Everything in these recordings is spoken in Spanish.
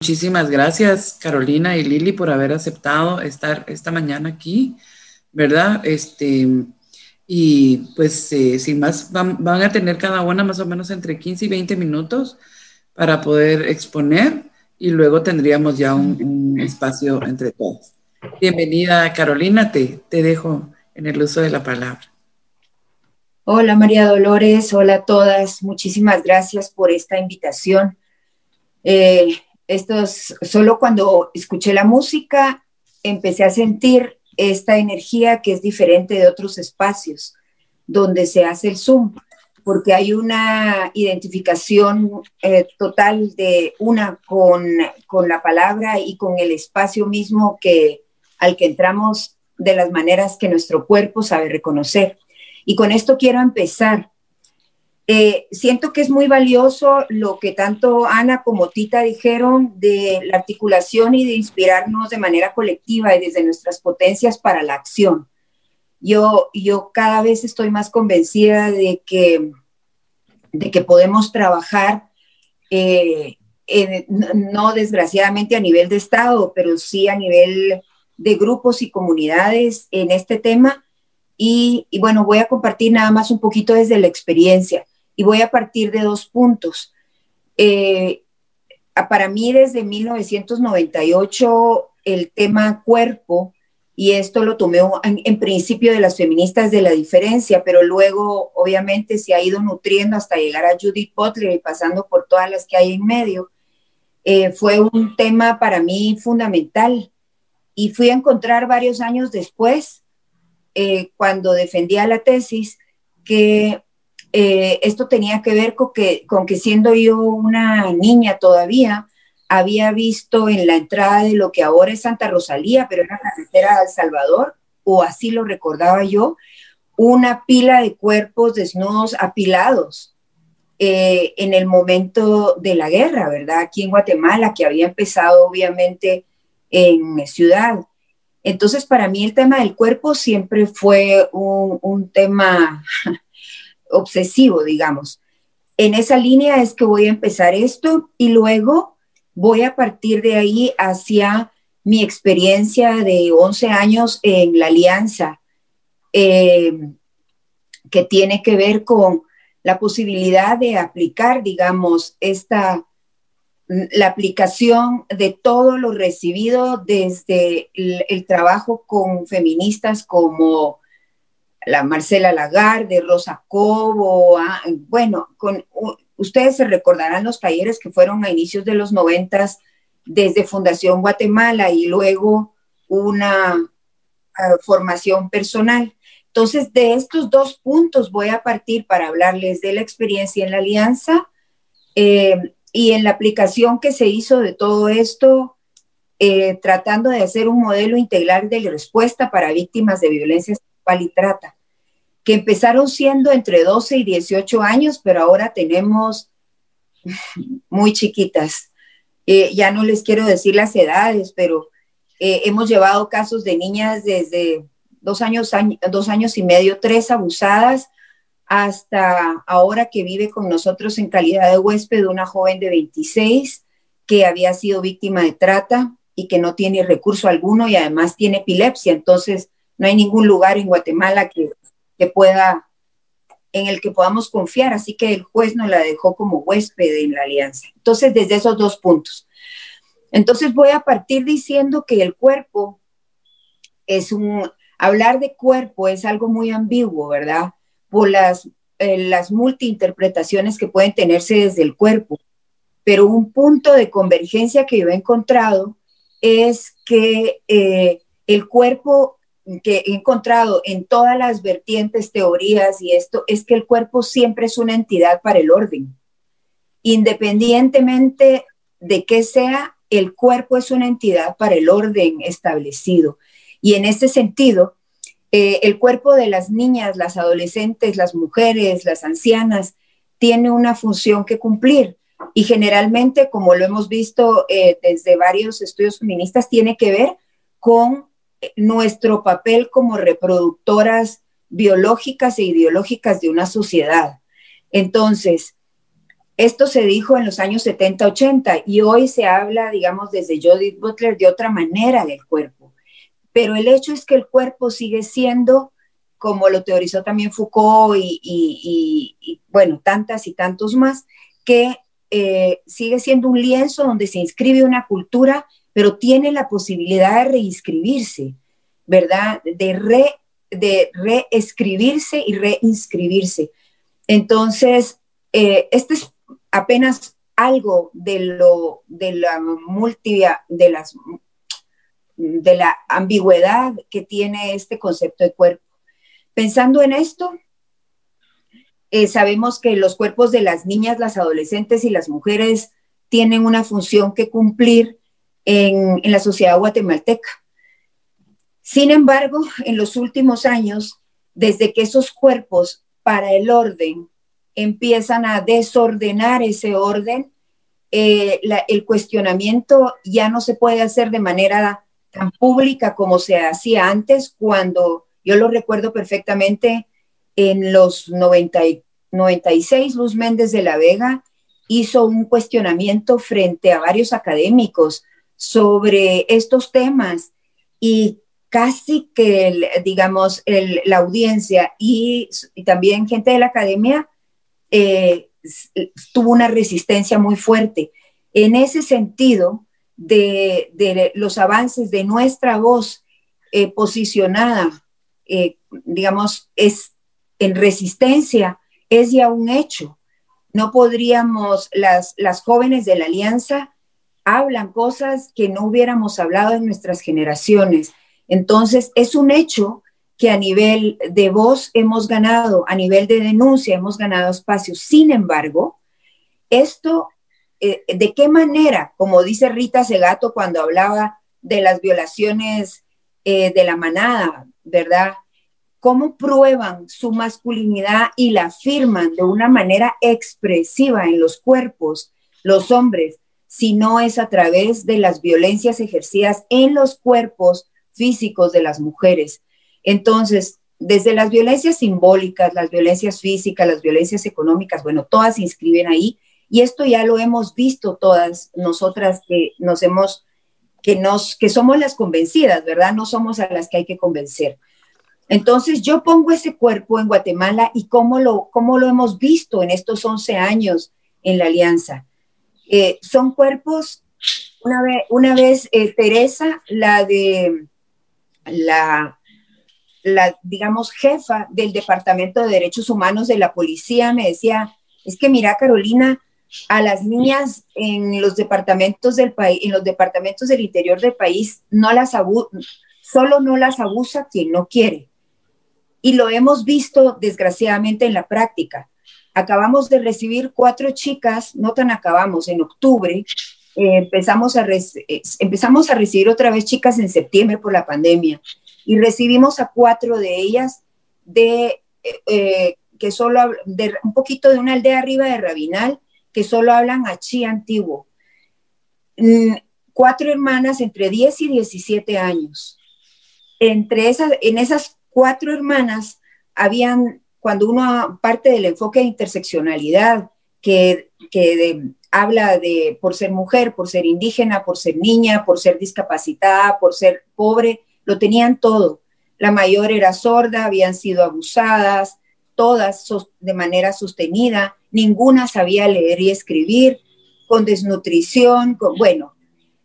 Muchísimas gracias, Carolina y Lili, por haber aceptado estar esta mañana aquí, ¿verdad? Este, y pues eh, sin más, van, a tener cada una más o menos entre 15 y 20 minutos para poder exponer y luego tendríamos ya un, espacio entre todos. Bienvenida, Carolina, te, te dejo en el uso de la palabra. Hola, María Dolores, hola a todas, muchísimas gracias por esta invitación. Eh, solo cuando escuché la música empecé a sentir esta energía que es diferente de otros espacios donde se hace el Zoom, porque hay una identificación eh, total de una con, con la palabra y con el espacio mismo que, al que entramos de las maneras que nuestro cuerpo sabe reconocer. Y con esto quiero empezar. Eh, siento que es muy valioso lo que tanto Ana como Tita dijeron de la articulación y de inspirarnos de manera colectiva y desde nuestras potencias para la acción. Yo, yo cada vez estoy más convencida de que, de que podemos trabajar, eh, no desgraciadamente a nivel de Estado, pero sí a nivel de grupos y comunidades en este tema. Y, y bueno, voy a compartir nada más un poquito desde la experiencia y voy a partir de dos puntos. Eh, para mí desde 1998 el tema cuerpo, y esto lo tomé en, principio de las feministas de la diferencia, pero luego obviamente se ha ido nutriendo hasta llegar a Judith Butler y pasando por todas las que hay en medio, eh, fue un tema para mí fundamental. Y fui a encontrar varios años después, eh, cuando defendía la tesis, que eh, esto tenía que ver con que, con que siendo yo una niña todavía, había visto en la entrada de lo que ahora es Santa Rosalía, pero era carretera de El Salvador, o así lo recordaba yo, una pila de cuerpos desnudos apilados eh, en el momento de la guerra, ¿verdad? Aquí en Guatemala, que había empezado obviamente en ciudad. Entonces, para mí el tema del cuerpo siempre fue un tema obsesivo, digamos. En esa línea es que voy a empezar esto y luego voy a partir de ahí hacia mi experiencia de 11 años en la alianza, eh, que tiene que ver con la posibilidad de aplicar, digamos, esta, la aplicación de todo lo recibido desde el trabajo con feministas como la Marcela Lagarde, Rosa Cobo, ah, bueno, con, ustedes se recordarán los talleres que fueron a inicios de los noventas desde Fundación Guatemala y luego una ah, formación personal. Entonces, de estos dos puntos voy a partir para hablarles de la experiencia en la alianza eh, y en la aplicación que se hizo de todo esto, eh, tratando de hacer un modelo integral de respuesta para víctimas de violencia sexual y trata que empezaron siendo entre 12 y 18 años, pero ahora tenemos muy chiquitas. Eh, ya no les quiero decir las edades, pero eh, hemos llevado casos de niñas desde dos años, dos años y medio, tres abusadas, hasta ahora que vive con nosotros en calidad de huésped una joven de 26 que había sido víctima de trata y que no tiene recurso alguno y además tiene epilepsia. Entonces, no hay ningún lugar en Guatemala que que pueda, en el que podamos confiar. Así que el juez nos la dejó como huésped en la alianza. Entonces, desde esos dos puntos. Entonces voy a partir diciendo que el cuerpo es un, hablar de cuerpo es algo muy ambiguo, ¿verdad? Por las, eh, las multiinterpretaciones que pueden tenerse desde el cuerpo. Pero un punto de convergencia que yo he encontrado es que eh, el cuerpo que he encontrado en todas las vertientes, teorías y esto, es que el cuerpo siempre es una entidad para el orden. Independientemente de qué sea, el cuerpo es una entidad para el orden establecido. Y en este sentido, eh, el cuerpo de las niñas, las adolescentes, las mujeres, las ancianas, tiene una función que cumplir. Y generalmente, como lo hemos visto eh, desde varios estudios feministas, tiene que ver con nuestro papel como reproductoras biológicas e ideológicas de una sociedad. Entonces, Esto se dijo en los años 70, 80 y hoy se habla, digamos, desde Judith Butler de otra manera del cuerpo. Pero el hecho es que el cuerpo sigue siendo, como lo teorizó también Foucault y, bueno, tantas y tantos más, que eh, sigue siendo un lienzo donde se inscribe una cultura, pero tiene la posibilidad de reinscribirse, ¿verdad? De, re, de reescribirse y reinscribirse. Entonces, eh, este es apenas algo de lo de la multi, de las de la ambigüedad que tiene este concepto de cuerpo. Pensando en esto, eh, sabemos que los cuerpos de las niñas, las adolescentes y las mujeres tienen una función que cumplir en, en la sociedad guatemalteca. Sin embargo, en los últimos años, desde que esos cuerpos para el orden empiezan a desordenar ese orden, eh, el cuestionamiento ya no se puede hacer de manera tan pública como se hacía antes, cuando yo lo recuerdo perfectamente en los 90, 96, Luz Méndez de la Vega hizo un cuestionamiento frente a varios académicos sobre estos temas y casi que, digamos, la audiencia y, también gente de la academia eh, tuvo una resistencia muy fuerte. En ese sentido, de, los avances de nuestra voz eh, posicionada, eh, digamos, es en resistencia, es ya un hecho. No podríamos, las, las jóvenes de la alianza hablan cosas que no hubiéramos hablado en nuestras generaciones. Entonces, es un hecho que a nivel de voz hemos ganado, a nivel de denuncia hemos ganado espacios. Sin embargo, esto, eh, ¿de qué manera, como dice Rita Segato cuando hablaba de las violaciones eh, de la manada, ¿verdad? ¿Cómo prueban su masculinidad y la afirman de una manera expresiva en los cuerpos los hombres, si no es a través de las violencias ejercidas en los cuerpos físicos de las mujeres? Entonces, desde las violencias simbólicas, las violencias físicas, las violencias económicas, bueno, todas se inscriben ahí y esto ya lo hemos visto todas nosotras que nos hemos que nos que somos las convencidas, ¿verdad? No somos a las que hay que convencer. Entonces, yo pongo ese cuerpo en Guatemala y cómo lo, cómo lo hemos visto en estos 11 años en la alianza. Eh, son cuerpos, una vez, una vez eh, Teresa, la de la la, digamos, jefa del Departamento de Derechos Humanos de la policía me decía, es que mira, Carolina, a las niñas en los departamentos del país, en los departamentos del interior del país, no las solo no las abusa quien no quiere. Y lo hemos visto desgraciadamente en la práctica. Acabamos de recibir cuatro chicas, no tan acabamos, en octubre, eh, empezamos, a eh, empezamos a recibir otra vez chicas en septiembre por la pandemia y recibimos a cuatro de ellas de eh, eh, que solo de un poquito de una aldea arriba de Rabinal que solo hablan achí antiguo. Mm, cuatro hermanas entre 10 y 17 años. Entre esas, en esas cuatro hermanas habían, cuando uno parte del enfoque de interseccionalidad, que, que habla de por ser mujer, por ser indígena, por ser niña, por ser discapacitada, por ser pobre, lo tenían todo. La mayor era sorda, habían sido abusadas, todas de manera sostenida, ninguna sabía leer y escribir, con desnutrición, bueno.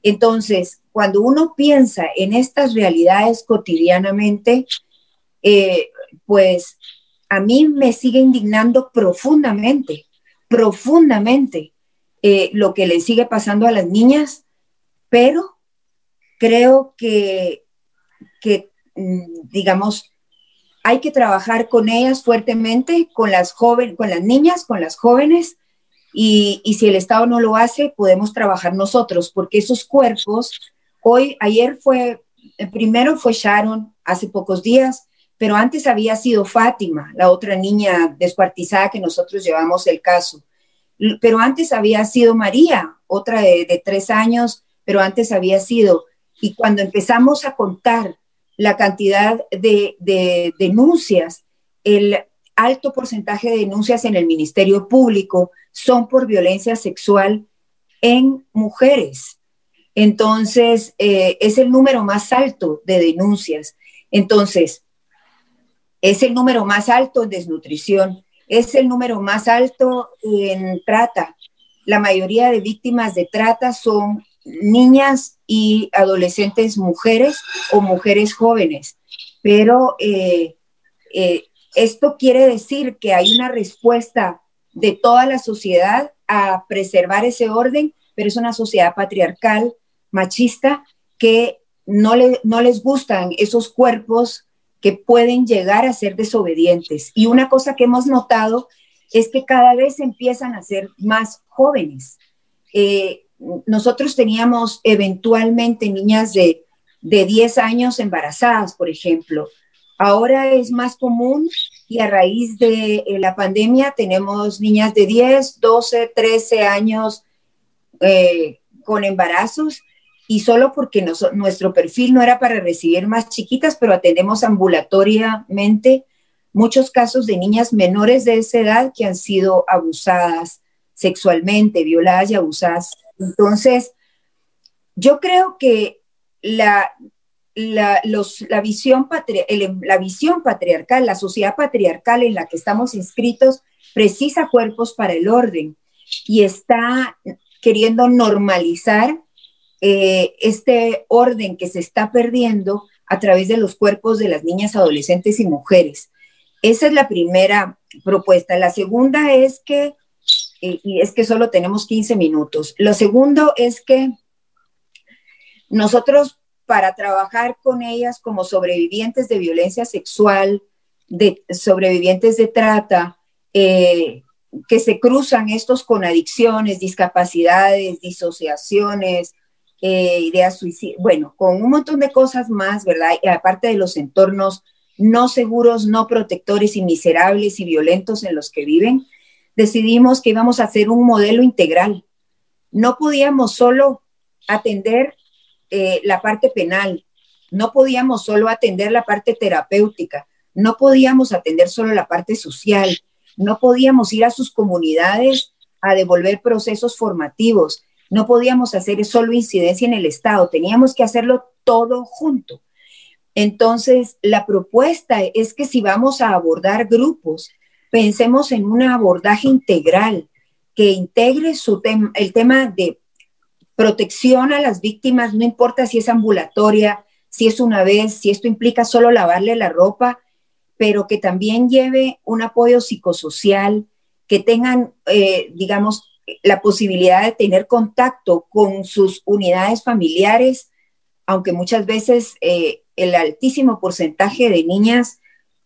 Entonces, cuando uno piensa en estas realidades cotidianamente, eh, pues a mí me sigue indignando profundamente, profundamente eh, lo que le sigue pasando a las niñas, pero creo que que, mm, digamos, hay que trabajar con ellas fuertemente, con las jóvenes, con las niñas, con las jóvenes, y, y, si el Estado no lo hace, podemos trabajar nosotros, porque esos cuerpos, hoy, ayer fue, primero fue Sharon, hace pocos días, pero antes había sido Fátima, la otra niña descuartizada que nosotros llevamos el caso. Pero antes había sido María, otra de, tres años, pero antes había sido. Y cuando empezamos a contar la cantidad de, denuncias, el, alto porcentaje de denuncias en el Ministerio Público son por violencia sexual en mujeres. Entonces, eh, es el número más alto de denuncias. Entonces, es el número más alto en desnutrición, es el número más alto en trata. La mayoría de víctimas de trata son niñas y adolescentes mujeres o mujeres jóvenes. Pero eh, eh, esto quiere decir que hay una respuesta de toda la sociedad a preservar ese orden, pero es una sociedad patriarcal, machista, que no, no les gustan esos cuerpos que pueden llegar a ser desobedientes. Y una cosa que hemos notado es que cada vez empiezan a ser más jóvenes. Eh, nosotros teníamos eventualmente niñas de, de 10 años embarazadas, por ejemplo. Ahora es más común y a raíz de eh, la pandemia tenemos niñas de 10, 12, 13 años eh, con embarazos y solo porque nuestro perfil no era para recibir más chiquitas, pero atendemos ambulatoriamente muchos casos de niñas menores de esa edad que han sido abusadas sexualmente, violadas y abusadas. Entonces, yo creo que la, la, visión la visión patriarcal, la sociedad patriarcal en la que estamos inscritos, precisa cuerpos para el orden y está queriendo normalizar eh, este orden que se está perdiendo a través de los cuerpos de las niñas, adolescentes y mujeres. Esa es la primera propuesta. La segunda es que, y es que solo tenemos 15 minutos, lo segundo es que nosotros para trabajar con ellas como sobrevivientes de violencia sexual, de sobrevivientes de trata, eh, que se cruzan estos con adicciones, discapacidades, disociaciones, eh, ideas suicidas, bueno, con un montón de cosas más, ¿verdad? Aparte de los entornos no seguros, no protectores y miserables y violentos en los que viven, decidimos que íbamos a hacer un modelo integral. No podíamos solo atender eh, la parte penal, no podíamos solo atender la parte terapéutica, no podíamos atender solo la parte social, no podíamos ir a sus comunidades a devolver procesos formativos, no podíamos hacer solo incidencia en el Estado, teníamos que hacerlo todo junto. Entonces, la propuesta es que si vamos a abordar grupos, pensemos en un abordaje integral que integre su el tema de protección a las víctimas, no importa si es ambulatoria, si es una vez, si esto implica solo lavarle la ropa, pero que también lleve un apoyo psicosocial, que tengan, eh, digamos, la posibilidad de tener contacto con sus unidades familiares, aunque muchas veces eh, el altísimo porcentaje de niñas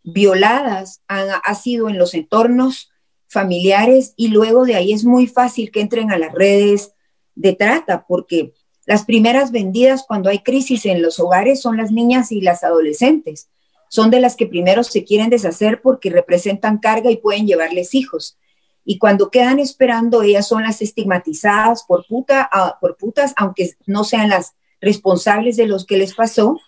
violadas ha sido en los entornos familiares y luego de ahí es muy fácil que entren a las redes, de trata, porque las primeras vendidas cuando hay crisis en los hogares son las niñas y las adolescentes. Son de las que primero se quieren deshacer porque representan carga y pueden llevarles hijos. Y cuando quedan esperando, ellas son las estigmatizadas por, puta, ah, por putas, aunque no sean las responsables de los que les pasó.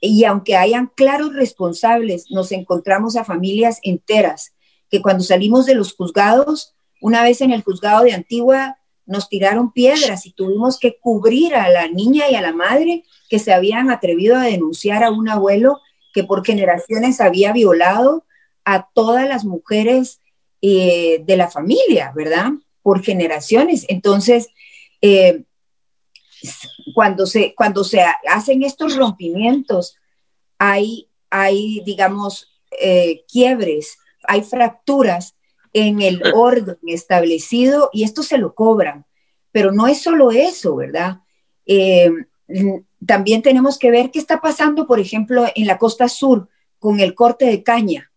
Y aunque hayan claros responsables, nos encontramos a familias enteras que cuando salimos de los juzgados, una vez en el juzgado de Antigua, nos tiraron piedras y tuvimos que cubrir a la niña y a la madre que se habían atrevido a denunciar a un abuelo que por generaciones había violado a todas las mujeres eh, de la familia, ¿verdad? Por generaciones. Entonces, eh, cuando, se, cuando se hacen estos rompimientos, hay, hay digamos, eh, quiebres, hay fracturas en el orden establecido y esto se lo cobran. Pero no es solo eso, ¿verdad? Eh, también tenemos que ver qué está pasando, por ejemplo, en la costa sur con el corte de caña.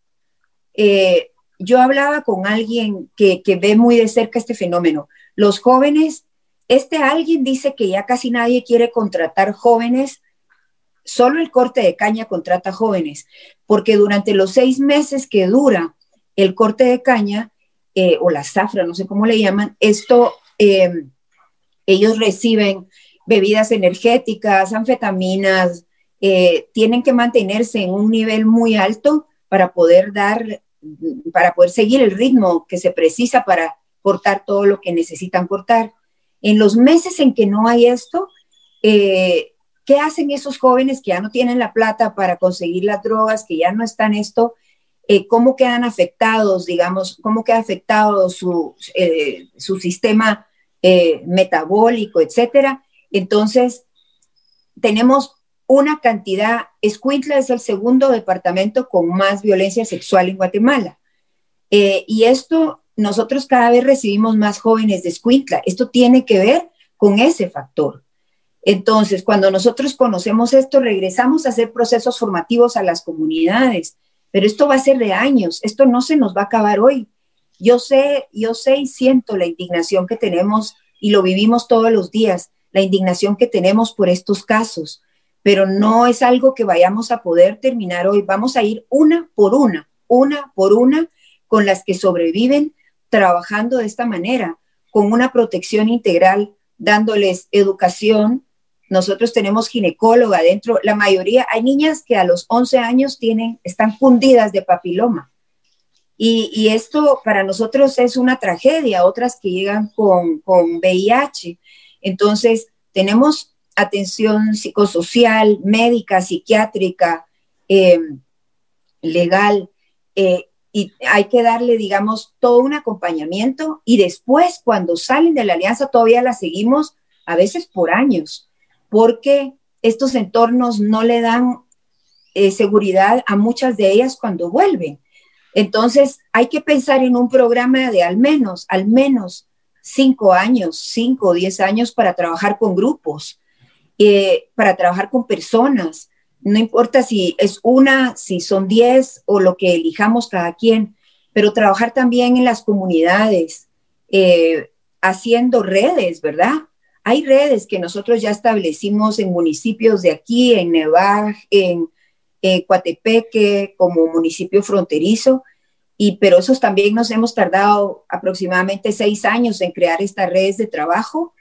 Eh, yo hablaba con alguien que, ve muy de cerca este fenómeno. Los jóvenes, este alguien dice que ya casi nadie quiere contratar jóvenes solo el corte de caña contrata jóvenes, porque durante los seis meses que dura el corte de caña eh, o la zafra, no sé cómo le llaman, esto, eh, ellos reciben bebidas energéticas, anfetaminas, eh, tienen que mantenerse en un nivel muy alto para poder dar para poder seguir el ritmo que se precisa para cortar todo lo que necesitan cortar. En los meses en que no hay esto, eh, ¿qué hacen esos jóvenes que ya no tienen la plata para conseguir las drogas, que ya no están esto? Eh, ¿Cómo quedan afectados, digamos, cómo queda afectado su, eh, su sistema metabólico, etcétera? Entonces, tenemos una cantidad, Escuintla es el segundo departamento con más violencia sexual en Guatemala. y esto nosotros cada vez recibimos más jóvenes de Escuintla. Esto tiene que ver con ese factor. Entonces, cuando nosotros conocemos esto, regresamos a hacer procesos formativos a las comunidades, pero esto va a ser de años, esto no se nos va a acabar hoy. Yo sé, yo sé y siento la indignación que tenemos y lo vivimos todos los días, la indignación que tenemos por estos casos, pero no es algo que vayamos a poder terminar hoy. Vamos a ir una por una, una por una con las que sobreviven trabajando de esta manera, con una protección integral, dándoles educación. Nosotros tenemos ginecóloga dentro, la mayoría, hay niñas que a los 11 años tienen, están fundidas de papiloma. Y, esto para nosotros es una tragedia, otras que llegan con, con VIH. Entonces, tenemos atención psicosocial, médica, psiquiátrica, eh, legal, eh, y hay que darle, digamos, todo un acompañamiento y después cuando salen de la alianza todavía la seguimos a veces por años, porque estos entornos no le dan eh, seguridad a muchas de ellas cuando vuelven. Entonces hay que pensar en un programa de al menos, al menos cinco años, cinco o diez años para trabajar con grupos, para trabajar con personas, no importa si es una, si son diez o lo que elijamos cada quien, pero trabajar también en las comunidades, eh, haciendo redes, ¿verdad? Hay redes que nosotros ya establecimos en municipios de aquí, en Nevaj, en eh, Coatepeque, como municipio fronterizo, y, pero esos también nos hemos tardado aproximadamente seis años en crear estas redes de trabajo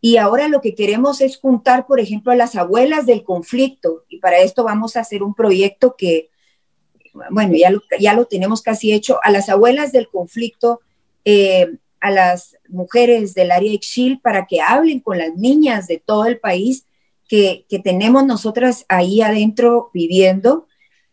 y ahora lo que queremos es juntar, por ejemplo, a las abuelas del conflicto. Y para esto vamos a hacer un proyecto que, bueno, ya lo, ya lo tenemos casi hecho, a las abuelas del conflicto, eh, a las mujeres del área Ixil, para que hablen con las niñas de todo el país que, tenemos nosotras ahí adentro viviendo,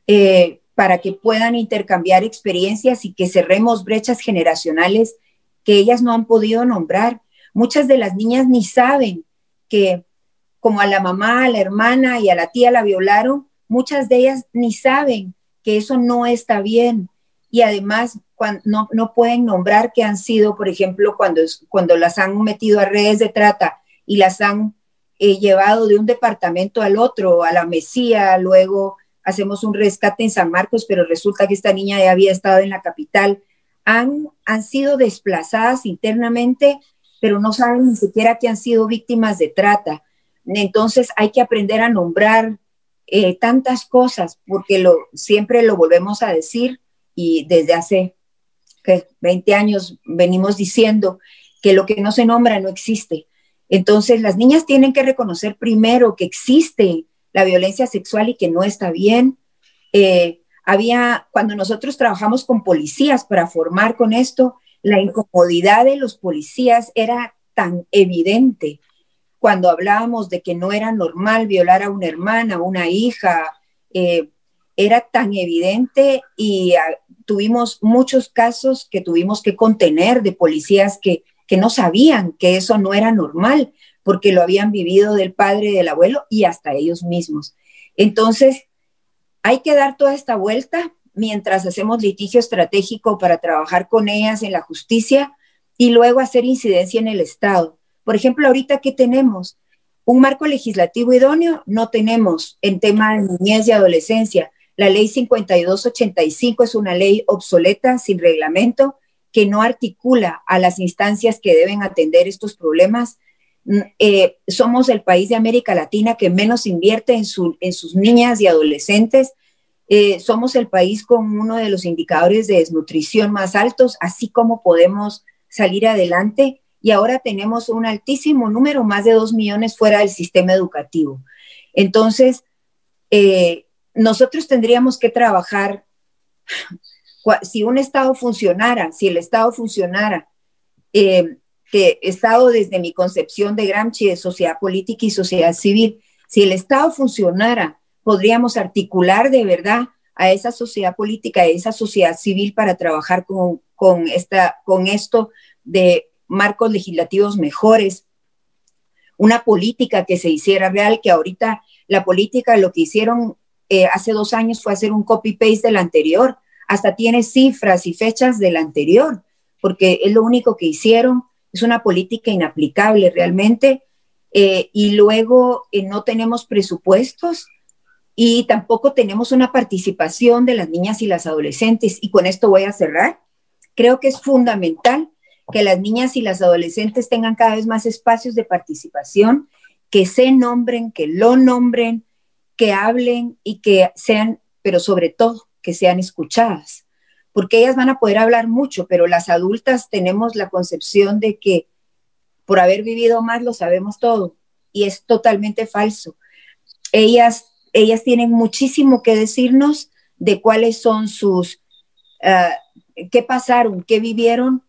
eh, para que puedan intercambiar experiencias y que cerremos brechas generacionales que ellas no han podido nombrar Muchas de las niñas ni saben que como a la mamá, a la hermana y a la tía la violaron, muchas de ellas ni saben que eso no está bien. Y además no, no pueden nombrar que han sido, por ejemplo, cuando, cuando las han metido a redes de trata y las han eh, llevado de un departamento al otro, a la Mesía, luego hacemos un rescate en San Marcos, pero resulta que esta niña ya había estado en la capital. Han, han sido desplazadas internamente pero no saben ni siquiera que han sido víctimas de trata. Entonces hay que aprender a nombrar eh, tantas cosas, porque lo, siempre lo volvemos a decir y desde hace 20 años venimos diciendo que lo que no se nombra no existe. Entonces las niñas tienen que reconocer primero que existe la violencia sexual y que no está bien. Eh, había, cuando nosotros trabajamos con policías para formar con esto, la incomodidad de los policías era tan evidente cuando hablábamos de que no era normal violar a una hermana, una hija, eh, era tan evidente y ah, tuvimos muchos casos que tuvimos que contener de policías que, que no sabían que eso no era normal porque lo habían vivido del padre del abuelo y hasta ellos mismos. Entonces, hay que dar toda esta vuelta mientras hacemos litigio estratégico para trabajar con ellas en la justicia y luego hacer incidencia en el Estado. Por ejemplo, ahorita, ¿qué tenemos? Un marco legislativo idóneo no tenemos en tema de niñez y adolescencia. La ley 5285 es una ley obsoleta, sin reglamento, que no articula a las instancias que deben atender estos problemas. Mm, eh, somos el país de América Latina que menos invierte en, en sus niñas y adolescentes eh, somos el país con uno de los indicadores de desnutrición más altos, así como podemos salir adelante. Y ahora tenemos un altísimo número, más de dos millones fuera del sistema educativo. Entonces, eh, nosotros tendríamos que trabajar si un Estado funcionara, si el Estado funcionara, eh, que Estado desde mi concepción de Gramsci de sociedad política y sociedad civil, si el Estado funcionara, podríamos articular de verdad a esa sociedad política, a esa sociedad civil para trabajar con, con, esta, con esto de marcos legislativos mejores, una política que se hiciera real, que ahorita la política lo que hicieron eh, hace dos años fue hacer un copy-paste del anterior, hasta tiene cifras y fechas del anterior, porque es lo único que hicieron, es una política inaplicable realmente, eh, y luego eh, no tenemos presupuestos y tampoco tenemos una participación de las niñas y las adolescentes, y con esto voy a cerrar. Creo que es fundamental que las niñas y las adolescentes tengan cada vez más espacios de participación, que se nombren, que lo nombren, que hablen y que sean, pero sobre todo, que sean escuchadas, porque ellas van a poder hablar mucho, pero las adultas tenemos la concepción de que por haber vivido más lo sabemos todo y es totalmente falso. Ellas, ellas tienen muchísimo que decirnos de cuáles son sus, uh, qué pasaron, qué vivieron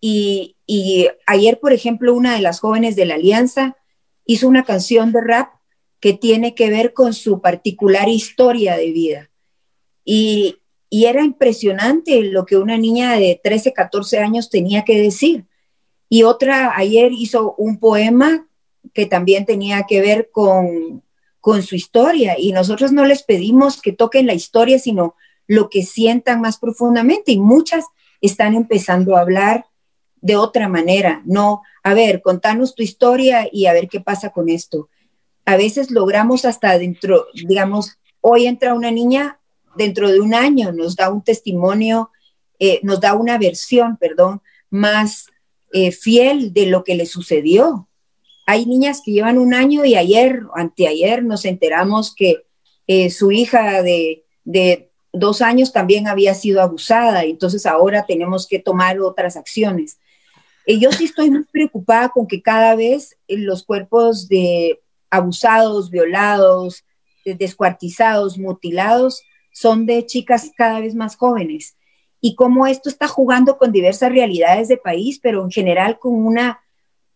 y, y ayer, por ejemplo, una de las jóvenes de la Alianza hizo una canción de rap que tiene que ver con su particular historia de vida. Y, y, era impresionante lo que una niña de 13, 14 años tenía que decir. Y otra ayer hizo un poema que también tenía que ver con, con su historia. Y nosotros no les pedimos que toquen la historia, sino lo que sientan más profundamente. Y muchas están empezando a hablar de otra manera, no, a ver, contanos tu historia y a ver qué pasa con esto. A veces logramos hasta dentro, digamos, hoy entra una niña, dentro de un año nos da un testimonio, eh, nos da una versión, perdón, más eh, fiel de lo que le sucedió. Hay niñas que llevan un año y ayer, anteayer, nos enteramos que eh, su hija de, de dos años también había sido abusada, entonces ahora tenemos que tomar otras acciones. Eh, yo sí estoy muy preocupada con que cada vez eh, los cuerpos de abusados, violados, descuartizados, mutilados, son de chicas cada vez más jóvenes. Y cómo esto está jugando con diversas realidades de país, pero en general con, una,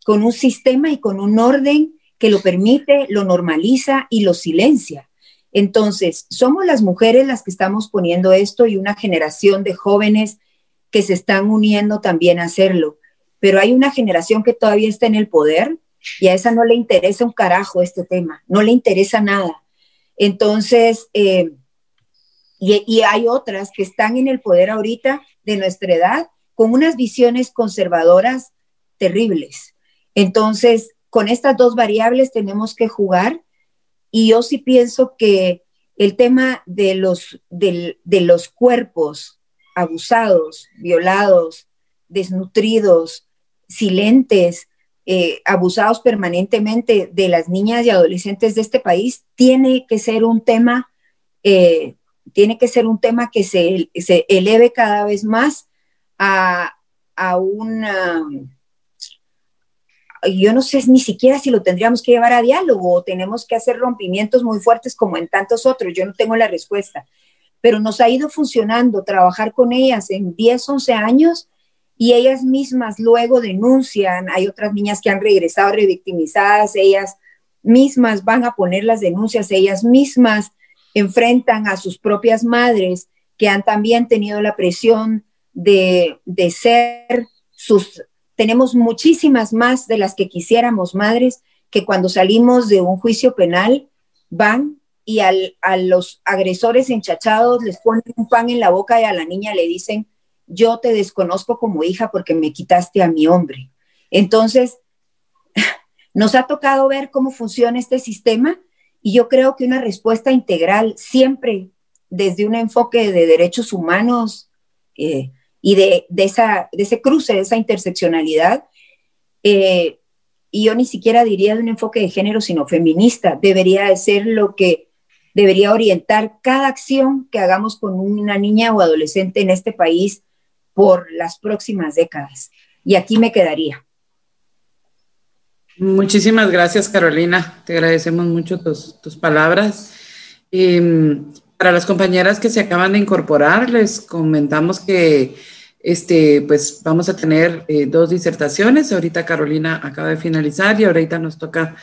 con un sistema y con un orden que lo permite, lo normaliza y lo silencia. Entonces, somos las mujeres las que estamos poniendo esto y una generación de jóvenes que se están uniendo también a hacerlo pero hay una generación que todavía está en el poder y a esa no le interesa un carajo este tema, no le interesa nada. Entonces, eh, y, y, hay otras que están en el poder ahorita de nuestra edad con unas visiones conservadoras terribles. Entonces, con estas dos variables tenemos que jugar y yo sí pienso que el tema de los, de, de los cuerpos abusados, violados, desnutridos, silentes, eh, abusados permanentemente de las niñas y adolescentes de este país, tiene que ser un tema, eh, tiene que ser un tema que se, se eleve cada vez más a, a una yo no sé ni siquiera si lo tendríamos que llevar a diálogo o tenemos que hacer rompimientos muy fuertes como en tantos otros, yo no tengo la respuesta, pero nos ha ido funcionando trabajar con ellas en 10, 11 años y ellas mismas luego denuncian, hay otras niñas que han regresado revictimizadas, ellas mismas van a poner las denuncias, ellas mismas enfrentan a sus propias madres que han también tenido la presión de, de ser sus, tenemos muchísimas más de las que quisiéramos madres que cuando salimos de un juicio penal van y al, a los agresores enchachados les ponen un pan en la boca y a la niña le dicen, yo te desconozco como hija porque me quitaste a mi hombre. Entonces, nos ha tocado ver cómo funciona este sistema y yo creo que una respuesta integral siempre desde un enfoque de derechos humanos eh, y de, esa, de ese cruce, de esa interseccionalidad, eh, y yo ni siquiera diría de un enfoque de género, sino feminista, debería de ser lo que debería orientar cada acción que hagamos con una niña o adolescente en este país por las próximas décadas. Y aquí me quedaría. Muchísimas gracias, Carolina. Te agradecemos mucho tus, palabras. Em, Para las compañeras que se acaban de incorporar, les comentamos que este, pues vamos a tener eh, dos disertaciones. Ahorita Carolina acaba de finalizar y ahorita nos toca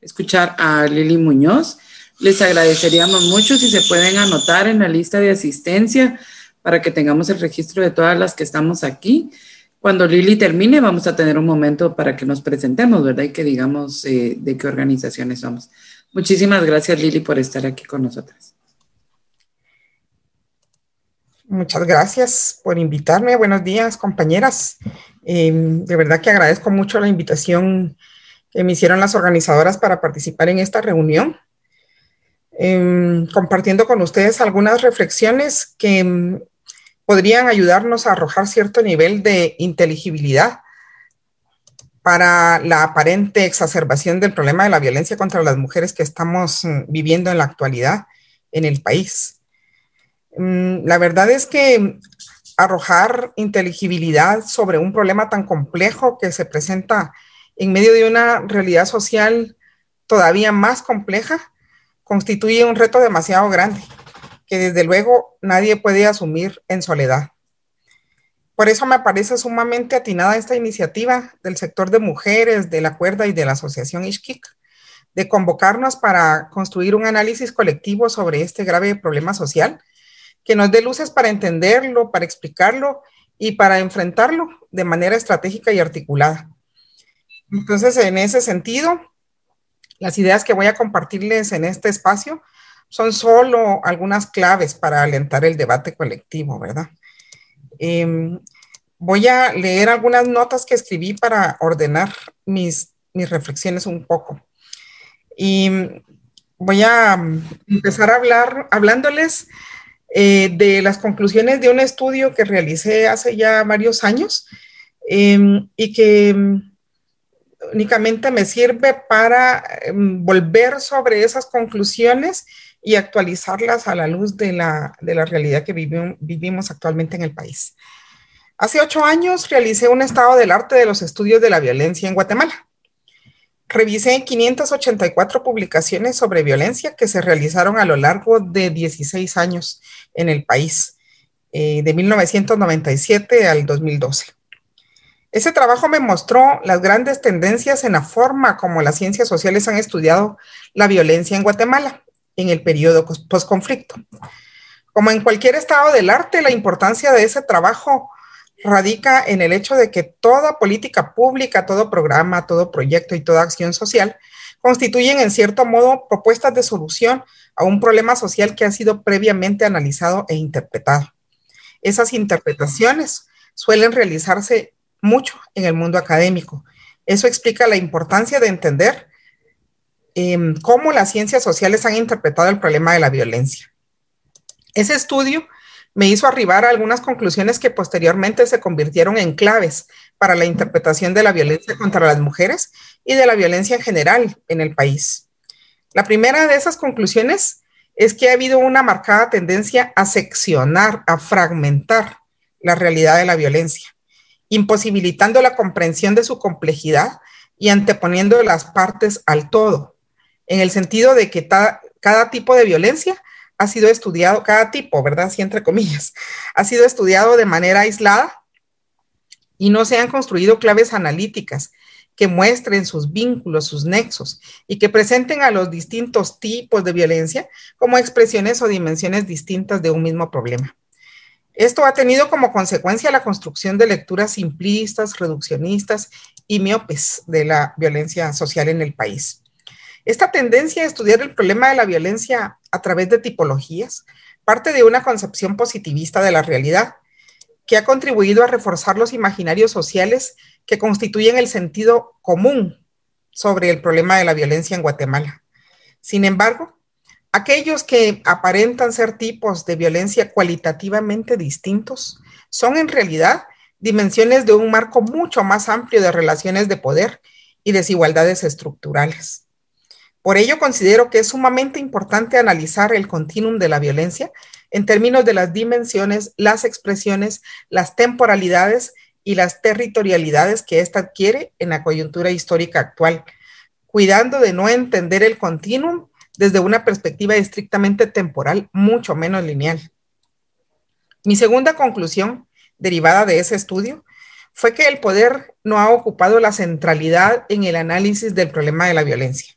escuchar a Lili Muñoz. Les agradeceríamos mucho si se pueden anotar en la lista de asistencia para que tengamos el registro de todas las que estamos aquí. Cuando Lili termine, vamos a tener un momento para que nos presentemos, ¿verdad? Y que digamos eh, de qué organizaciones somos. Muchísimas gracias, Lili, por estar aquí con nosotras. Muchas gracias por invitarme. Buenos días, compañeras. Em, de verdad que agradezco mucho la invitación que me hicieron las organizadoras para participar en esta reunión, em, compartiendo con ustedes algunas reflexiones que em, podrían ayudarnos a arrojar cierto nivel de inteligibilidad para la aparente exacerbación del problema de la violencia contra las mujeres que estamos mm, viviendo en la actualidad en el país. Mm, la verdad es que arrojar inteligibilidad sobre un problema tan complejo que se presenta en medio de una realidad social todavía más compleja constituye un reto demasiado grande que desde luego nadie puede asumir en soledad. Por eso me parece sumamente atinada esta iniciativa del sector de mujeres, de la cuerda y de la asociación Ishkik, de convocarnos para construir un análisis colectivo sobre este grave problema social que nos dé luces para entenderlo, para explicarlo y para enfrentarlo de manera estratégica y articulada. Entonces, en ese sentido, las ideas que voy a compartirles en este espacio son solo algunas claves para alentar el debate colectivo, ¿verdad? Em, voy a leer algunas notas que escribí para ordenar mis, mis reflexiones un poco. Y voy a empezar a hablar hablándoles eh, de las conclusiones de un estudio que realicé hace ya varios años em, y que em, únicamente me sirve para em, volver sobre esas conclusiones y actualizarlas a la luz de la, realidad que vivimos actualmente en el país. Hace ocho años realicé un estado del arte de los estudios de la violencia en Guatemala revisé 584 publicaciones sobre violencia que se realizaron a lo largo de 16 años en el país, eh, de 1997 al 2012. Ese trabajo me mostró las grandes tendencias en la forma como las ciencias sociales han estudiado la violencia en Guatemala en el periodo postconflicto. Como en cualquier estado del arte, la importancia de ese trabajo radica en el hecho de que toda política pública, todo programa, todo proyecto y toda acción social constituyen en cierto modo propuestas de solución a un problema social que ha sido previamente analizado e interpretado. Esas interpretaciones suelen realizarse mucho en el mundo académico. Eso explica la importancia de entender em, cómo las ciencias sociales han interpretado el problema de la violencia. Ese estudio me hizo arribar a algunas conclusiones que posteriormente se convirtieron en claves para la interpretación de la violencia contra las mujeres y de la violencia en general en el país. La primera de esas conclusiones es que ha habido una marcada tendencia a seccionar, a fragmentar la realidad de la violencia, imposibilitando la comprensión de su complejidad y anteponiendo las partes al todo, en el sentido de que cada tipo de violencia ha sido estudiado, cada tipo, ¿verdad? Así entre comillas, ha sido estudiado de manera aislada y no se han construido claves analíticas que muestren sus vínculos, sus nexos y que presenten a los distintos tipos de violencia como expresiones o dimensiones distintas de un mismo problema. Esto ha tenido como consecuencia la construcción de lecturas simplistas, reduccionistas y miopes de la violencia social en el país. Esta tendencia a estudiar el problema de la violencia a través de tipologías parte de una concepción positivista de la realidad que ha contribuido a reforzar los imaginarios sociales que constituyen el sentido común sobre el problema de la violencia en Guatemala. Sin embargo, aquellos que aparentan ser tipos de violencia cualitativamente distintos son en realidad dimensiones de un marco mucho más amplio de relaciones de poder y desigualdades estructurales. Por ello, considero que es sumamente importante analizar el continuum de la violencia en términos de las dimensiones, las expresiones, las temporalidades y las territorialidades que ésta adquiere en la coyuntura histórica actual, cuidando de no entender el continuum desde una perspectiva estrictamente temporal, mucho menos lineal. Mi segunda conclusión, derivada de ese estudio, fue que el poder no ha ocupado la centralidad en el análisis del problema de la violencia,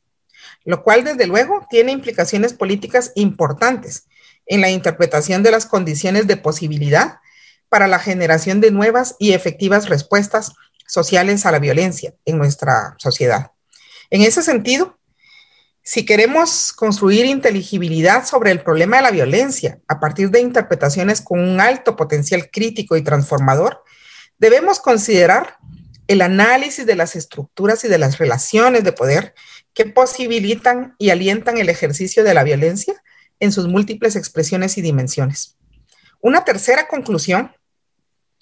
lo cual desde luego tiene implicaciones políticas importantes en la interpretación de las condiciones de posibilidad para la generación de nuevas y efectivas respuestas sociales a la violencia en nuestra sociedad. En ese sentido, si queremos construir inteligibilidad sobre el problema de la violencia a partir de interpretaciones con un alto potencial crítico y transformador, debemos considerar el análisis de las estructuras y de las relaciones de poder que posibilitan y alientan el ejercicio de la violencia en sus múltiples expresiones y dimensiones. Una tercera conclusión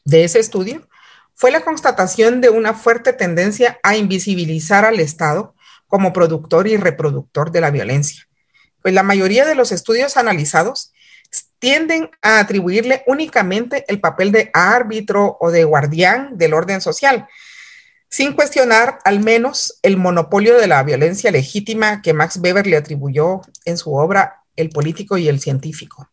de ese estudio fue la constatación de una fuerte tendencia a invisibilizar al Estado como productor y reproductor de la violencia. Pues la mayoría de los estudios analizados tienden a atribuirle únicamente el papel de árbitro o de guardián del orden social, sin cuestionar al menos el monopolio de la violencia legítima que Max Weber le atribuyó en su obra El político y el científico.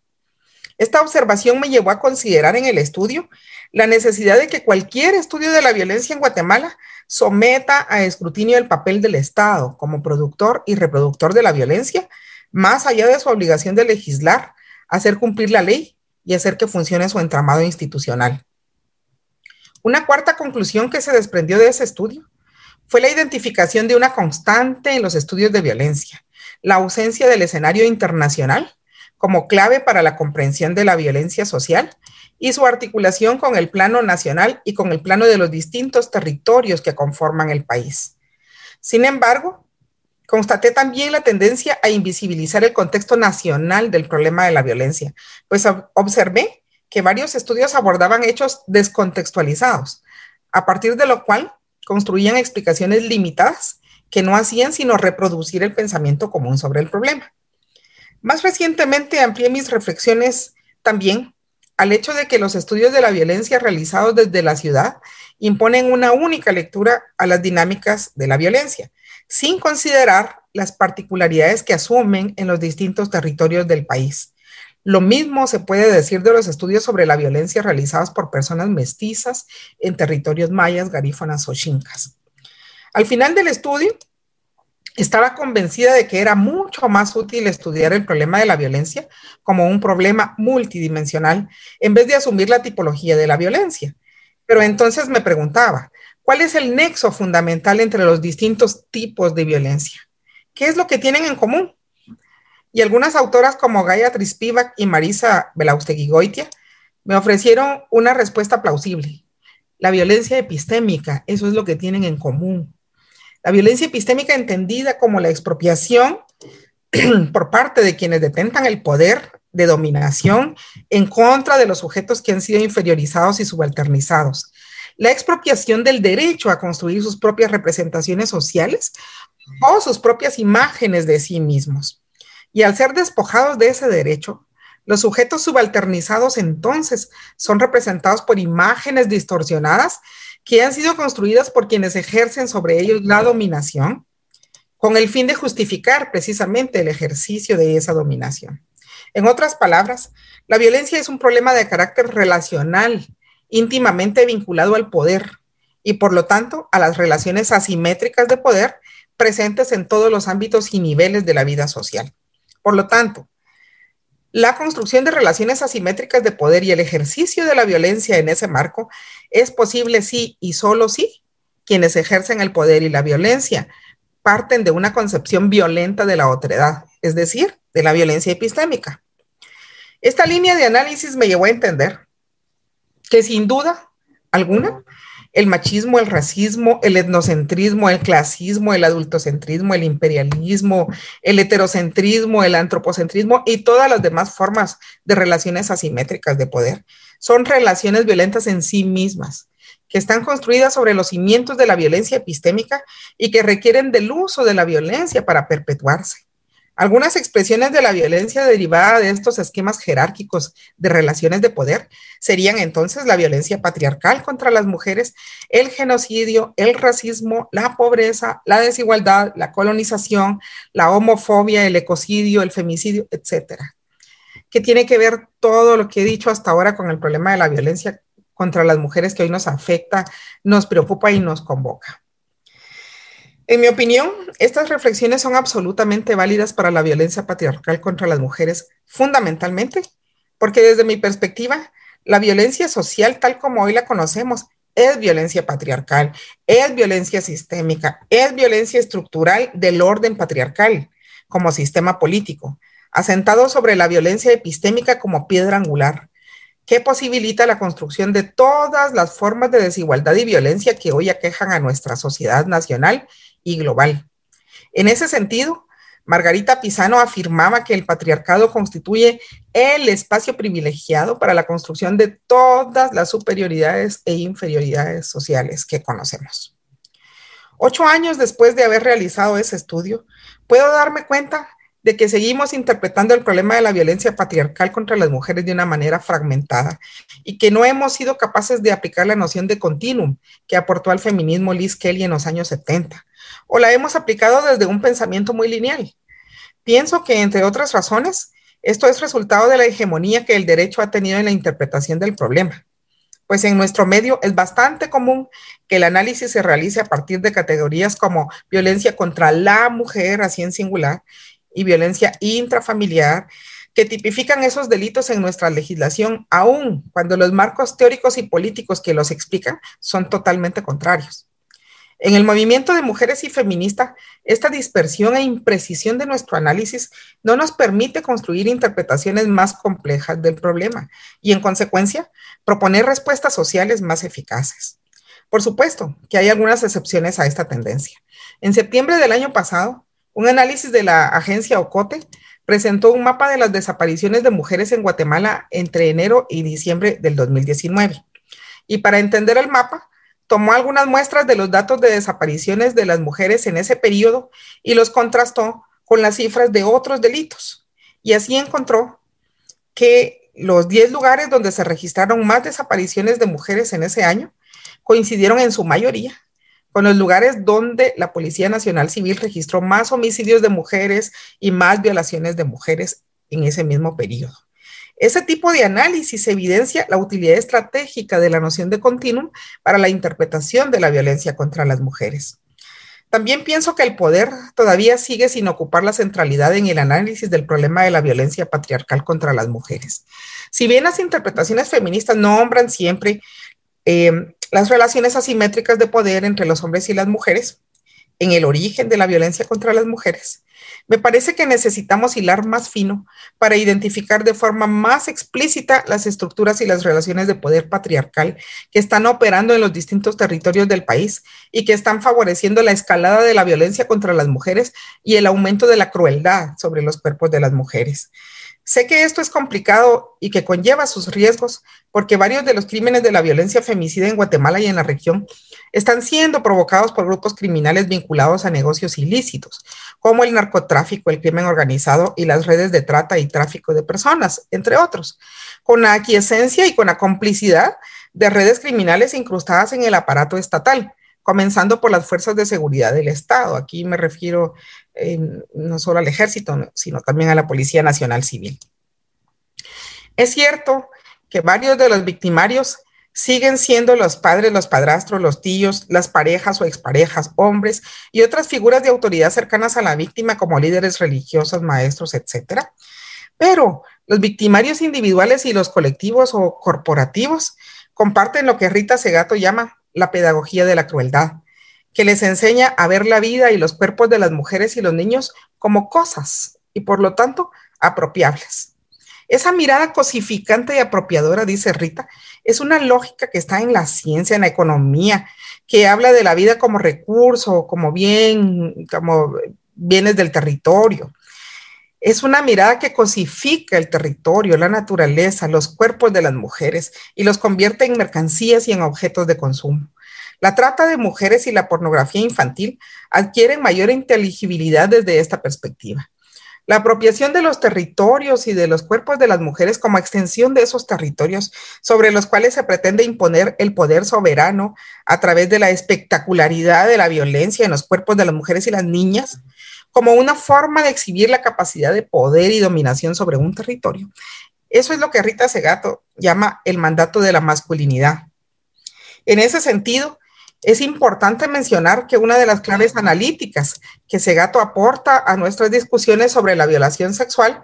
Esta observación me llevó a considerar en el estudio la necesidad de que cualquier estudio de la violencia en Guatemala someta a escrutinio el papel del Estado como productor y reproductor de la violencia, más allá de su obligación de legislar, hacer cumplir la ley y hacer que funcione su entramado institucional. Una cuarta conclusión que se desprendió de ese estudio fue la identificación de una constante en los estudios de violencia, la ausencia del escenario internacional como clave para la comprensión de la violencia social y su articulación con el plano nacional y con el plano de los distintos territorios que conforman el país. Sin embargo, constaté también la tendencia a invisibilizar el contexto nacional del problema de la violencia, pues observé que varios estudios abordaban hechos descontextualizados, a partir de lo cual construían explicaciones limitadas que no hacían sino reproducir el pensamiento común sobre el problema. Más recientemente amplié mis reflexiones también al hecho de que los estudios de la violencia realizados desde la ciudad imponen una única lectura a las dinámicas de la violencia, sin considerar las particularidades que asumen en los distintos territorios del país. Lo mismo se puede decir de los estudios sobre la violencia realizados por personas mestizas en territorios mayas, garífonas o chincas. Al final del estudio, estaba convencida de que era mucho más útil estudiar el problema de la violencia como un problema multidimensional en vez de asumir la tipología de la violencia. Pero entonces me preguntaba, ¿cuál es el nexo fundamental entre los distintos tipos de violencia? ¿Qué es lo que tienen en común? Y algunas autoras como Gaia Trispivak y Marisa Belaustegui-Goitia me ofrecieron una respuesta plausible. La violencia epistémica, eso es lo que tienen en común. La violencia epistémica entendida como la expropiación por parte de quienes detentan el poder de dominación en contra de los sujetos que han sido inferiorizados y subalternizados. La expropiación del derecho a construir sus propias representaciones sociales o sus propias imágenes de sí mismos. Y al ser despojados de ese derecho, los sujetos subalternizados entonces son representados por imágenes distorsionadas que han sido construidas por quienes ejercen sobre ellos la dominación, con el fin de justificar precisamente el ejercicio de esa dominación. En otras palabras, la violencia es un problema de carácter relacional, íntimamente vinculado al poder y por lo tanto a las relaciones asimétricas de poder presentes en todos los ámbitos y niveles de la vida social. Por lo tanto, la construcción de relaciones asimétricas de poder y el ejercicio de la violencia en ese marco es posible sí y solo sí quienes ejercen el poder y la violencia parten de una concepción violenta de la otredad, es decir, de la violencia epistémica. Esta línea de análisis me llevó a entender que sin duda alguna el machismo, el racismo, el etnocentrismo, el clasismo, el adultocentrismo, el imperialismo, el heterocentrismo, el antropocentrismo y todas las demás formas de relaciones asimétricas de poder. Son relaciones violentas en sí mismas, que están construidas sobre los cimientos de la violencia epistémica y que requieren del uso de la violencia para perpetuarse. Algunas expresiones de la violencia derivada de estos esquemas jerárquicos de relaciones de poder serían entonces la violencia patriarcal contra las mujeres, el genocidio, el racismo, la pobreza, la desigualdad, la colonización, la homofobia, el ecocidio, el femicidio, etcétera. ¿Qué tiene que ver todo lo que he dicho hasta ahora con el problema de la violencia contra las mujeres que hoy nos afecta, nos preocupa y nos convoca? En mi opinión, estas reflexiones son absolutamente válidas para la violencia patriarcal contra las mujeres, fundamentalmente porque desde mi perspectiva, la violencia social tal como hoy la conocemos es violencia patriarcal, es violencia sistémica, es violencia estructural del orden patriarcal como sistema político, asentado sobre la violencia epistémica como piedra angular, que posibilita la construcción de todas las formas de desigualdad y violencia que hoy aquejan a nuestra sociedad nacional y global. En ese sentido, Margarita Pisano afirmaba que el patriarcado constituye el espacio privilegiado para la construcción de todas las superioridades e inferioridades sociales que conocemos. Ocho años después de haber realizado ese estudio, puedo darme cuenta de que seguimos interpretando el problema de la violencia patriarcal contra las mujeres de una manera fragmentada y que no hemos sido capaces de aplicar la noción de continuum que aportó al feminismo Liz Kelly en los años 70, o la hemos aplicado desde un pensamiento muy lineal. Pienso que, entre otras razones, esto es resultado de la hegemonía que el derecho ha tenido en la interpretación del problema pues en nuestro medio es bastante común que el análisis se realice a partir de categorías como violencia contra la mujer, así en singular, y violencia intrafamiliar que tipifican esos delitos en nuestra legislación, aun cuando los marcos teóricos y políticos que los explican son totalmente contrarios. En el movimiento de mujeres y feminista, esta dispersión e imprecisión de nuestro análisis no nos permite construir interpretaciones más complejas del problema y, en consecuencia, proponer respuestas sociales más eficaces. Por supuesto que hay algunas excepciones a esta tendencia. En septiembre del año pasado, un análisis de la agencia Ocote presentó un mapa de las desapariciones de mujeres en Guatemala entre enero y diciembre del 2019. Y para entender el mapa, tomó algunas muestras de los datos de desapariciones de las mujeres en ese periodo y los contrastó con las cifras de otros delitos. Y así encontró que los 10 lugares donde se registraron más desapariciones de mujeres en ese año coincidieron en su mayoría con los lugares donde la Policía Nacional Civil registró más homicidios de mujeres y más violaciones de mujeres en ese mismo periodo. Ese tipo de análisis evidencia la utilidad estratégica de la noción de continuum para la interpretación de la violencia contra las mujeres. También pienso que el poder todavía sigue sin ocupar la centralidad en el análisis del problema de la violencia patriarcal contra las mujeres. Si bien las interpretaciones feministas nombran siempre eh, las relaciones asimétricas de poder entre los hombres y las mujeres en el origen de la violencia contra las mujeres. Me parece que necesitamos hilar más fino para identificar de forma más explícita las estructuras y las relaciones de poder patriarcal que están operando en los distintos territorios del país y que están favoreciendo la escalada de la violencia contra las mujeres y el aumento de la crueldad sobre los cuerpos de las mujeres. Sé que esto es complicado y que conlleva sus riesgos porque varios de los crímenes de la violencia femicida en Guatemala y en la región están siendo provocados por grupos criminales vinculados a negocios ilícitos, como el narcotráfico, el crimen organizado y las redes de trata y tráfico de personas, entre otros, con la aquiescencia y con la complicidad de redes criminales incrustadas en el aparato estatal comenzando por las fuerzas de seguridad del Estado. Aquí me refiero no solo al ejército, sino también a la Policía Nacional Civil. Es cierto que varios de los victimarios siguen siendo los padres, los padrastros, los tíos, las parejas o exparejas, hombres y otras figuras de autoridad cercanas a la víctima como líderes religiosos, maestros, etc. Pero los victimarios individuales y los colectivos o corporativos comparten lo que Rita Segato llama la pedagogía de la crueldad, que les enseña a ver la vida y los cuerpos de las mujeres y los niños como cosas y por lo tanto apropiables. Esa mirada cosificante y apropiadora, dice Rita, es una lógica que está en la ciencia, en la economía, que habla de la vida como recurso, como bien, como bienes del territorio. Es una mirada que cosifica el territorio, la naturaleza, los cuerpos de las mujeres y los convierte en mercancías y en objetos de consumo. La trata de mujeres y la pornografía infantil adquieren mayor inteligibilidad desde esta perspectiva. La apropiación de los territorios y de los cuerpos de las mujeres como extensión de esos territorios sobre los cuales se pretende imponer el poder soberano a través de la espectacularidad de la violencia en los cuerpos de las mujeres y las niñas, como una forma de exhibir la capacidad de poder y dominación sobre un territorio. Eso es lo que Rita Segato llama el mandato de la masculinidad. En ese sentido, es importante mencionar que una de las claves analíticas que Segato aporta a nuestras discusiones sobre la violación sexual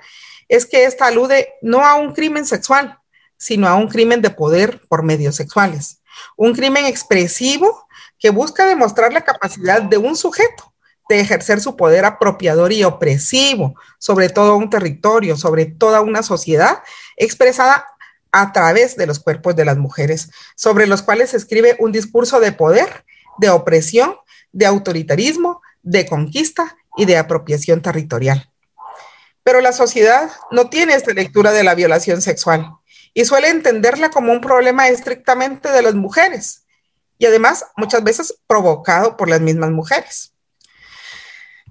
es que esta alude no a un crimen sexual, sino a un crimen de poder por medios sexuales. Un crimen expresivo que busca demostrar la capacidad de un sujeto de ejercer su poder apropiador y opresivo sobre todo un territorio, sobre toda una sociedad, expresada a través de los cuerpos de las mujeres, sobre los cuales se escribe un discurso de poder, de opresión, de autoritarismo, de conquista y de apropiación territorial. Pero la sociedad no tiene esta lectura de la violación sexual y suele entenderla como un problema estrictamente de las mujeres y además muchas veces provocado por las mismas mujeres.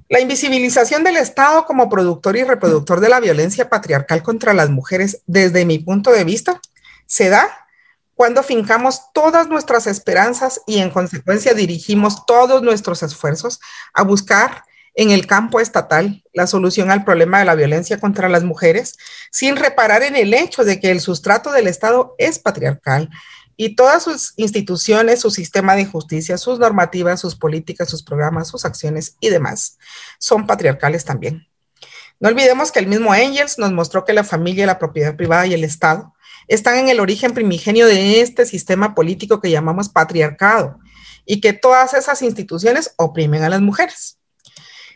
La invisibilización del Estado como productor y reproductor de la violencia patriarcal contra las mujeres, desde mi punto de vista, se da cuando fincamos todas nuestras esperanzas y en consecuencia dirigimos todos nuestros esfuerzos a buscar en el campo estatal la solución al problema de la violencia contra las mujeres, sin reparar en el hecho de que el sustrato del Estado es patriarcal y todas sus instituciones, su sistema de justicia, sus normativas, sus políticas, sus programas, sus acciones y demás son patriarcales también. No olvidemos que el mismo Engels nos mostró que la familia, la propiedad privada y el Estado están en el origen primigenio de este sistema político que llamamos patriarcado y que todas esas instituciones oprimen a las mujeres.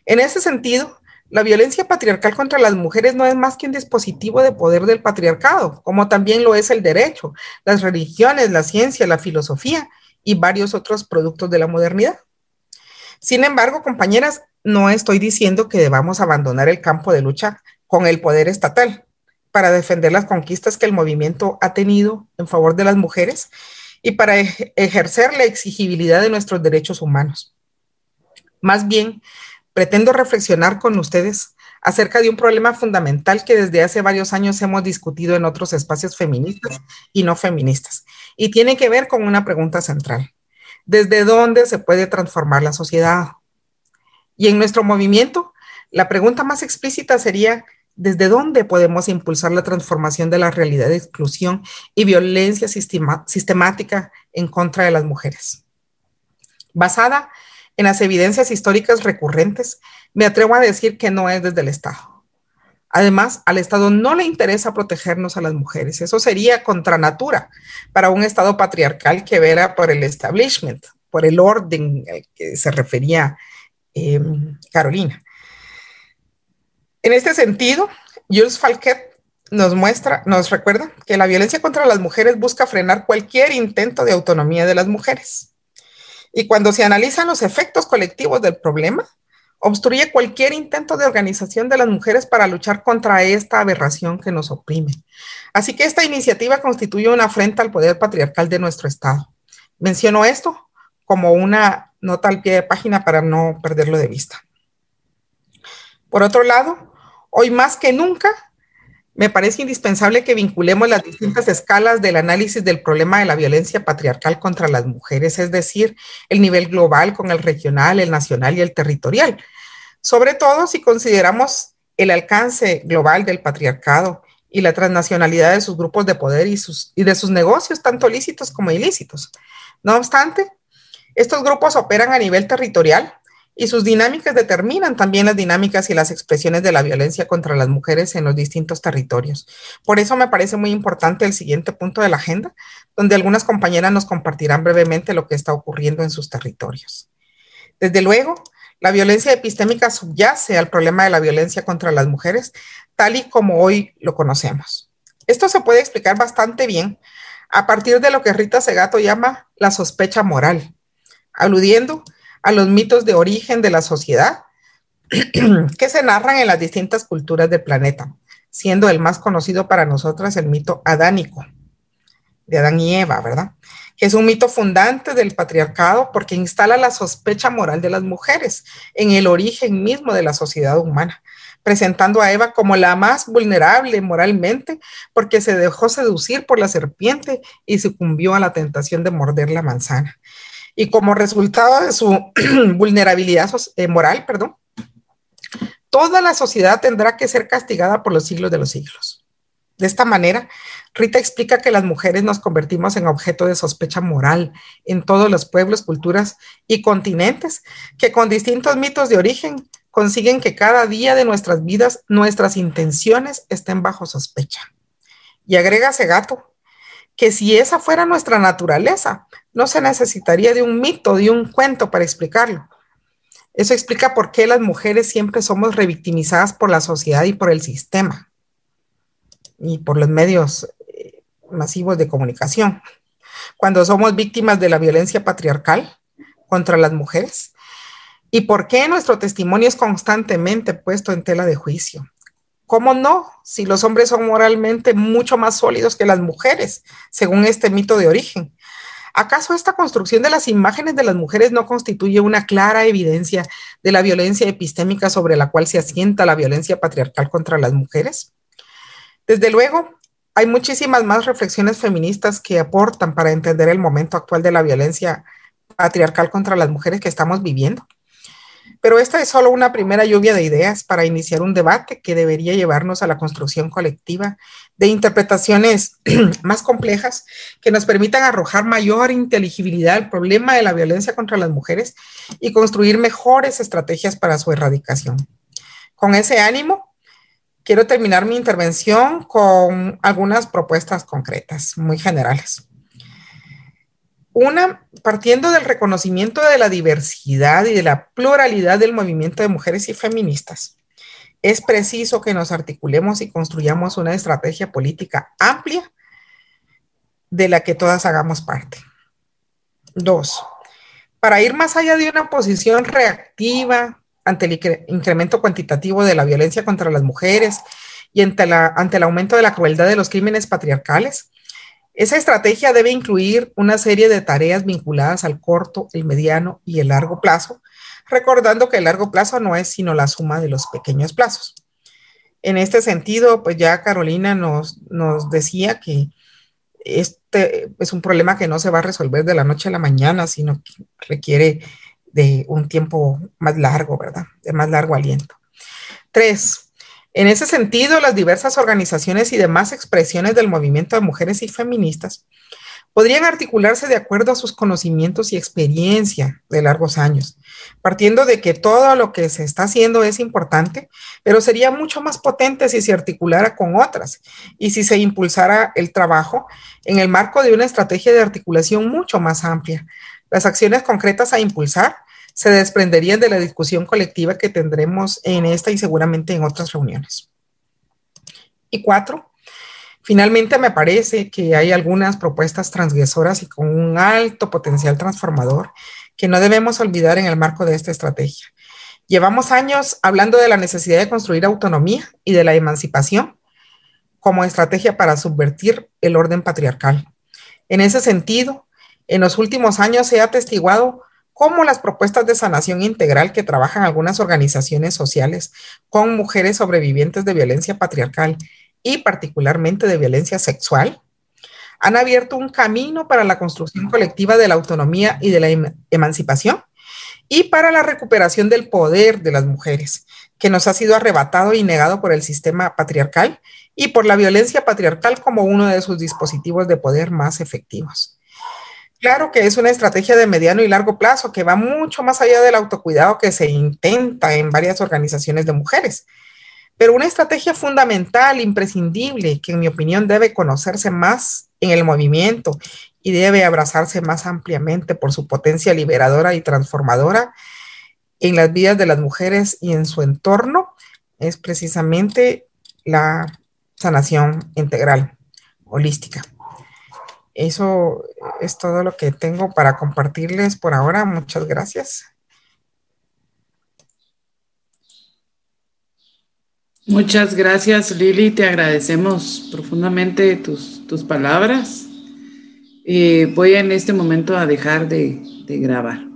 En ese sentido, la violencia patriarcal contra las mujeres no es más que un dispositivo de poder del patriarcado, como también lo es el derecho, las religiones, la ciencia, la filosofía y varios otros productos de la modernidad. Sin embargo, compañeras, no estoy diciendo que debamos abandonar el campo de lucha con el poder estatal para defender las conquistas que el movimiento ha tenido en favor de las mujeres y para ejercer la exigibilidad de nuestros derechos humanos. Más bien, pretendo reflexionar con ustedes acerca de un problema fundamental que desde hace varios años hemos discutido en otros espacios feministas y no feministas, y tiene que ver con una pregunta central. ¿Desde dónde se puede transformar la sociedad? Y en nuestro movimiento, la pregunta más explícita sería, ¿desde dónde podemos impulsar la transformación de la realidad de exclusión y violencia sistemática en contra de las mujeres? Basada en las evidencias históricas recurrentes, me atrevo a decir que no es desde el Estado. Además, al Estado no le interesa protegernos a las mujeres. Eso sería contra natura para un Estado patriarcal que vera por el establishment, por el orden al que se refería em, Carolina. En este sentido, Jules Falquet nos muestra, nos recuerda que la violencia contra las mujeres busca frenar cualquier intento de autonomía de las mujeres. Y cuando se analizan los efectos colectivos del problema, obstruye cualquier intento de organización de las mujeres para luchar contra esta aberración que nos oprime. Así que esta iniciativa constituye una afrenta al poder patriarcal de nuestro Estado. Menciono esto como una nota al pie de página para no perderlo de vista. Por otro lado, hoy más que nunca me parece indispensable que vinculemos las distintas escalas del análisis del problema de la violencia patriarcal contra las mujeres, es decir, el nivel global con el regional, el nacional y el territorial. Sobre todo si consideramos el alcance global del patriarcado y la transnacionalidad de sus grupos de poder y, sus, y de sus negocios, tanto lícitos como ilícitos. No obstante, estos grupos operan a nivel territorial y sus dinámicas determinan también las dinámicas y las expresiones de la violencia contra las mujeres en los distintos territorios. Por eso me parece muy importante el siguiente punto de la agenda, donde algunas compañeras nos compartirán brevemente lo que está ocurriendo en sus territorios. Desde luego, la violencia epistémica subyace al problema de la violencia contra las mujeres, tal y como hoy lo conocemos. Esto se puede explicar bastante bien a partir de lo que Rita Segato llama la sospecha moral, aludiendo los mitos de origen de la sociedad que se narran en las distintas culturas del planeta, siendo el más conocido para nosotras el mito adánico, de Adán y Eva, ¿verdad? Que es un mito fundante del patriarcado porque instala la sospecha moral de las mujeres en el origen mismo de la sociedad humana, presentando a Eva como la más vulnerable moralmente porque se dejó seducir por la serpiente y sucumbió a la tentación de morder la manzana. Y como resultado de su vulnerabilidad eh, moral, perdón, toda la sociedad tendrá que ser castigada por los siglos de los siglos. De esta manera, Rita explica que las mujeres nos convertimos en objeto de sospecha moral en todos los pueblos, culturas y continentes que con distintos mitos de origen consiguen que cada día de nuestras vidas nuestras intenciones estén bajo sospecha. Y agrega gato que si esa fuera nuestra naturaleza, no se necesitaría de un mito, de un cuento para explicarlo. Eso explica por qué las mujeres siempre somos revictimizadas por la sociedad y por el sistema y por los medios eh, masivos de comunicación. Cuando somos víctimas de la violencia patriarcal contra las mujeres, ¿Y por qué nuestro testimonio es constantemente puesto en tela de juicio? ¿Cómo no? Si los hombres son moralmente mucho más sólidos que las mujeres, según este mito de origen. ¿Acaso esta construcción de las imágenes de las mujeres no constituye una clara evidencia de la violencia epistémica sobre la cual se asienta la violencia patriarcal contra las mujeres? Desde luego, hay muchísimas más reflexiones feministas que aportan para entender el momento actual de la violencia patriarcal contra las mujeres que estamos viviendo. Pero esta es solo una primera lluvia de ideas para iniciar un debate que debería llevarnos a la construcción colectiva de interpretaciones más complejas que nos permitan arrojar mayor inteligibilidad al problema de la violencia contra las mujeres y construir mejores estrategias para su erradicación. Con ese ánimo, quiero terminar mi intervención con algunas propuestas concretas, muy generales. Una, partiendo del reconocimiento de la diversidad y de la pluralidad del movimiento de mujeres y feministas, es preciso que nos articulemos y construyamos una estrategia política amplia de la que todas hagamos parte. Dos, para ir más allá de una posición reactiva ante el incremento cuantitativo de la violencia contra las mujeres y ante, el aumento de la crueldad de los crímenes patriarcales, esa estrategia debe incluir una serie de tareas vinculadas al corto, el mediano y el largo plazo, recordando que el largo plazo no es sino la suma de los pequeños plazos. En este sentido, pues ya Carolina nos, nos decía que este es un problema que no se va a resolver de la noche a la mañana, sino que requiere de un tiempo más largo, ¿verdad? De más largo aliento. Tres, en ese sentido, las diversas organizaciones y demás expresiones del movimiento de mujeres y feministas podrían articularse de acuerdo a sus conocimientos y experiencia de largos años, partiendo de que todo lo que se está haciendo es importante, pero sería mucho más potente si se articulara con otras y si se impulsara el trabajo en el marco de una estrategia de articulación mucho más amplia. Las acciones concretas a impulsar se desprenderían de la discusión colectiva que tendremos en esta y seguramente en otras reuniones. Y cuatro, finalmente me parece que hay algunas propuestas transgresoras y con un alto potencial transformador que no debemos olvidar en el marco de esta estrategia. Llevamos años hablando de la necesidad de construir autonomía y de la emancipación como estrategia para subvertir el orden patriarcal. En ese sentido, en los últimos años se ha atestiguado como las propuestas de sanación integral que trabajan algunas organizaciones sociales con mujeres sobrevivientes de violencia patriarcal y particularmente de violencia sexual, han abierto un camino para la construcción colectiva de la autonomía y de la em-, emancipación y para la recuperación del poder de las mujeres, que nos ha sido arrebatado y negado por el sistema patriarcal y por la violencia patriarcal como uno de sus dispositivos de poder más efectivos. Claro que es una estrategia de mediano y largo plazo que va mucho más allá del autocuidado que se intenta en varias organizaciones de mujeres, pero una estrategia fundamental, imprescindible, que en mi opinión debe conocerse más en el movimiento y debe abrazarse más ampliamente por su potencia liberadora y transformadora en las vidas de las mujeres y en su entorno, es precisamente la sanación integral, holística. Eso es todo lo que tengo para compartirles por ahora. Muchas gracias. Muchas gracias, Lili. Te agradecemos profundamente tus, tus palabras. Eh, voy en este momento a dejar de, de grabar.